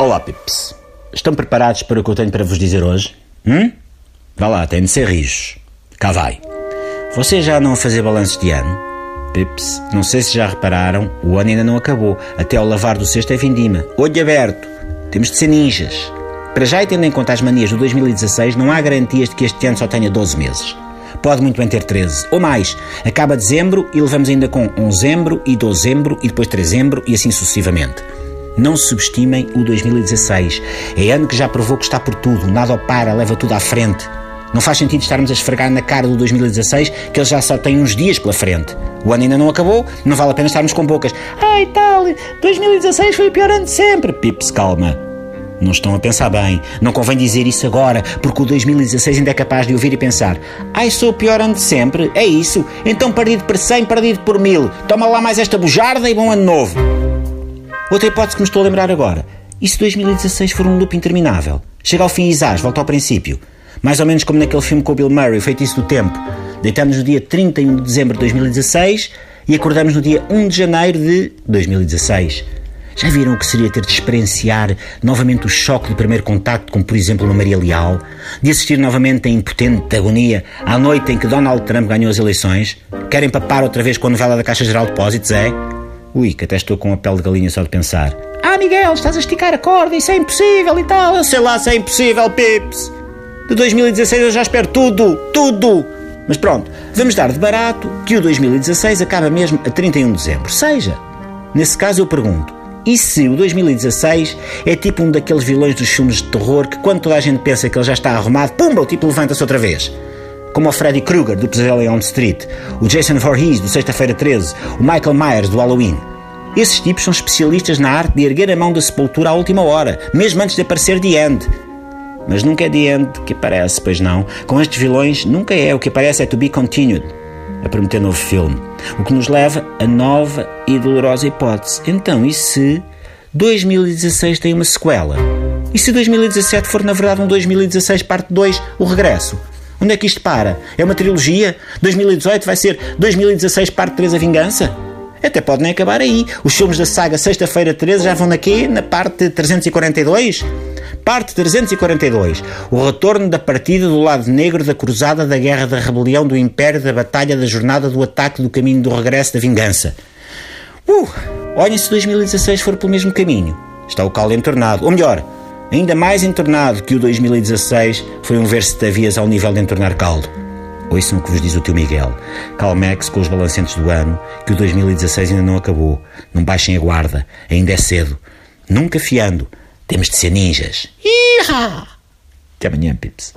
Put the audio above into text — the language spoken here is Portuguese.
Olá, Pips. Estão preparados para o que eu tenho para vos dizer hoje? Hum? Vá lá, tem de ser rijos. Cá vai. Vocês já andam a fazer balanços de ano? Pips, não sei se já repararam, o ano ainda não acabou. Até ao lavar do cesto é vindima. Olho aberto. Temos de ser ninjas. Para já e tendo em conta as manias do 2016, não há garantias de que este ano só tenha 12 meses. Pode muito bem ter 13, ou mais. Acaba dezembro e levamos ainda com onzembro e dezembro e depois trezembro e assim sucessivamente. Não subestimem o 2016. É ano que já provou que está por tudo, nada para, leva tudo à frente. Não faz sentido estarmos a esfregar na cara do 2016 que ele já só tem uns dias pela frente. O ano ainda não acabou, não vale a pena estarmos com bocas. Ai tal, 2016 foi o pior ano de sempre. Pips, calma. Não estão a pensar bem. Não convém dizer isso agora, porque o 2016 ainda é capaz de ouvir e pensar: Ai, sou o pior ano de sempre? É isso? Então perdido por 100, perdido por mil. Toma lá mais esta bujarda e bom ano novo. Outra hipótese que me estou a lembrar agora. E se 2016 for um loop interminável? Chega ao fim e zás, volta ao princípio. Mais ou menos como naquele filme com o Bill Murray, o Feitiço do Tempo. Deitamos no dia 31 de dezembro de 2016 e acordamos no dia 1 de janeiro de 2016. Já viram o que seria ter de experienciar novamente o choque do primeiro contacto com, por exemplo, uma Maria Leal? De assistir novamente a impotente agonia à noite em que Donald Trump ganhou as eleições? Querem papar outra vez com a novela da Caixa Geral de Depósitos, é? Ui, que até estou com a pele de galinha só de pensar. Ah, Miguel, estás a esticar a corda, isso é impossível e tal. Eu sei lá se é impossível, Pips. De 2016 eu já espero tudo, tudo. Mas pronto, vamos dar de barato que o 2016 acaba mesmo a 31 de dezembro. Seja. Nesse caso eu pergunto, e se o 2016 é tipo um daqueles vilões dos filmes de terror que quando toda a gente pensa que ele já está arrumado, pumba, o tipo levanta-se outra vez? Como o Freddy Krueger do Pesadelo em Elm Street, o Jason Voorhees do Sexta-feira 13, o Michael Myers do Halloween. Esses tipos são especialistas na arte de erguer a mão da sepultura à última hora, mesmo antes de aparecer The End. Mas nunca é The End que aparece, pois não. Com estes vilões, nunca é. O que aparece é To Be Continued a prometer novo filme. O que nos leva a nova e dolorosa hipótese. Então, e se 2016 tem uma sequela? E se 2017 for na verdade um 2016 parte 2, o regresso? Onde é que isto para? É uma trilogia? 2018 vai ser 2016 parte 3 a vingança? Até pode nem acabar aí. Os filmes da saga Sexta-feira 13 já vão na quê? Na parte 342? Parte 342. O retorno da partida do lado negro da cruzada da guerra da rebelião do Império da batalha da jornada do ataque do caminho do regresso da vingança. Uh! Olhem se 2016 for pelo mesmo caminho. Está o caldo entornado. Ou melhor, ainda mais entornado que o 2016 foi um verso de Tavias ao nível de entornar caldo. Ouçam o que vos diz o tio Miguel. Calmex com os balancentos do ano, que o 2016 ainda não acabou. Não baixem a guarda, ainda é cedo. Nunca fiando. Temos de ser ninjas. Iha! Até amanhã, Pips.